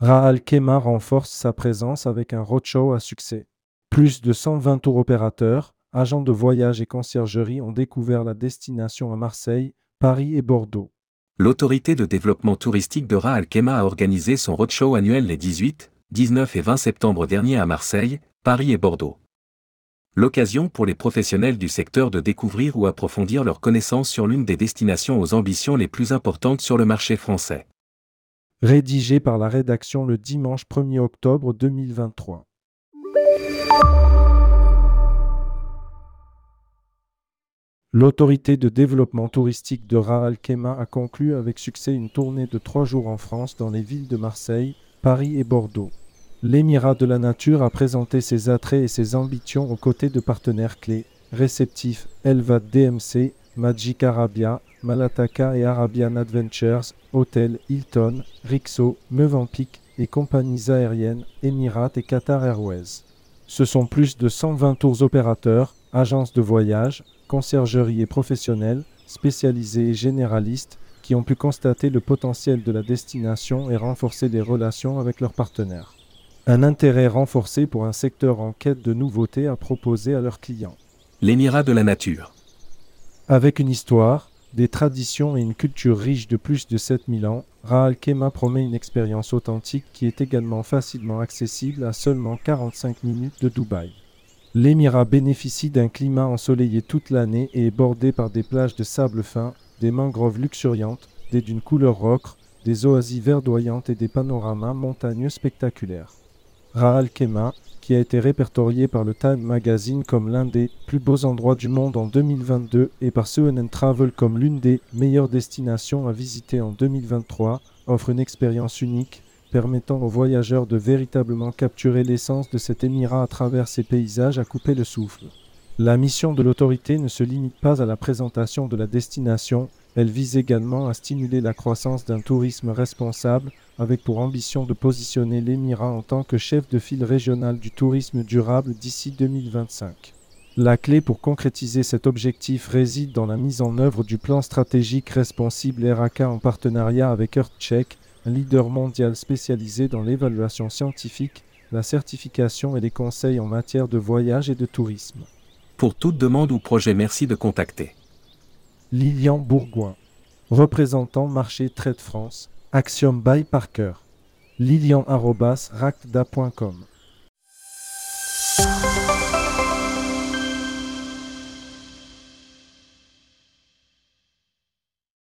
Raal Kema renforce sa présence avec un roadshow à succès. Plus de 120 tours opérateurs, agents de voyage et conciergerie ont découvert la destination à Marseille, Paris et Bordeaux. L'autorité de développement touristique de Raal Kema a organisé son roadshow annuel les 18, 19 et 20 septembre dernier à Marseille, Paris et Bordeaux. L'occasion pour les professionnels du secteur de découvrir ou approfondir leurs connaissances sur l'une des destinations aux ambitions les plus importantes sur le marché français. Rédigé par la rédaction le dimanche 1er octobre 2023. L'autorité de développement touristique de Raal Kema a conclu avec succès une tournée de trois jours en France dans les villes de Marseille, Paris et Bordeaux. L'émirat de la nature a présenté ses attraits et ses ambitions aux côtés de partenaires clés, réceptifs Elva DMC, Magic Arabia, Malataka et Arabian Adventures, Hotel Hilton, Rixo, Mevampic et compagnies aériennes Emirates et Qatar Airways. Ce sont plus de 120 tours opérateurs, agences de voyage, conciergerie et professionnels, spécialisés et généralistes, qui ont pu constater le potentiel de la destination et renforcer les relations avec leurs partenaires. Un intérêt renforcé pour un secteur en quête de nouveautés à proposer à leurs clients. L'émirat de la nature. Avec une histoire, des traditions et une culture riche de plus de 7000 ans, Raal Kema promet une expérience authentique qui est également facilement accessible à seulement 45 minutes de Dubaï. L'émirat bénéficie d'un climat ensoleillé toute l'année et est bordé par des plages de sable fin, des mangroves luxuriantes, des dunes couleur ocre, des oasis verdoyantes et des panoramas montagneux spectaculaires. Raal Kema, qui a été répertorié par le Time Magazine comme l'un des plus beaux endroits du monde en 2022 et par CNN Travel comme l'une des meilleures destinations à visiter en 2023, offre une expérience unique permettant aux voyageurs de véritablement capturer l'essence de cet émirat à travers ses paysages à couper le souffle. La mission de l'autorité ne se limite pas à la présentation de la destination, elle vise également à stimuler la croissance d'un tourisme responsable, avec pour ambition de positionner l'émirat en tant que chef de file régional du tourisme durable d'ici 2025. La clé pour concrétiser cet objectif réside dans la mise en œuvre du plan stratégique responsible RAK en partenariat avec EarthCheck, un leader mondial spécialisé dans l'évaluation scientifique, la certification et les conseils en matière de voyage et de tourisme. Pour toute demande ou projet, merci de contacter. Lilian Bourgoin, représentant marché Trade France, Axiom by Parker. Lilian.ractda.com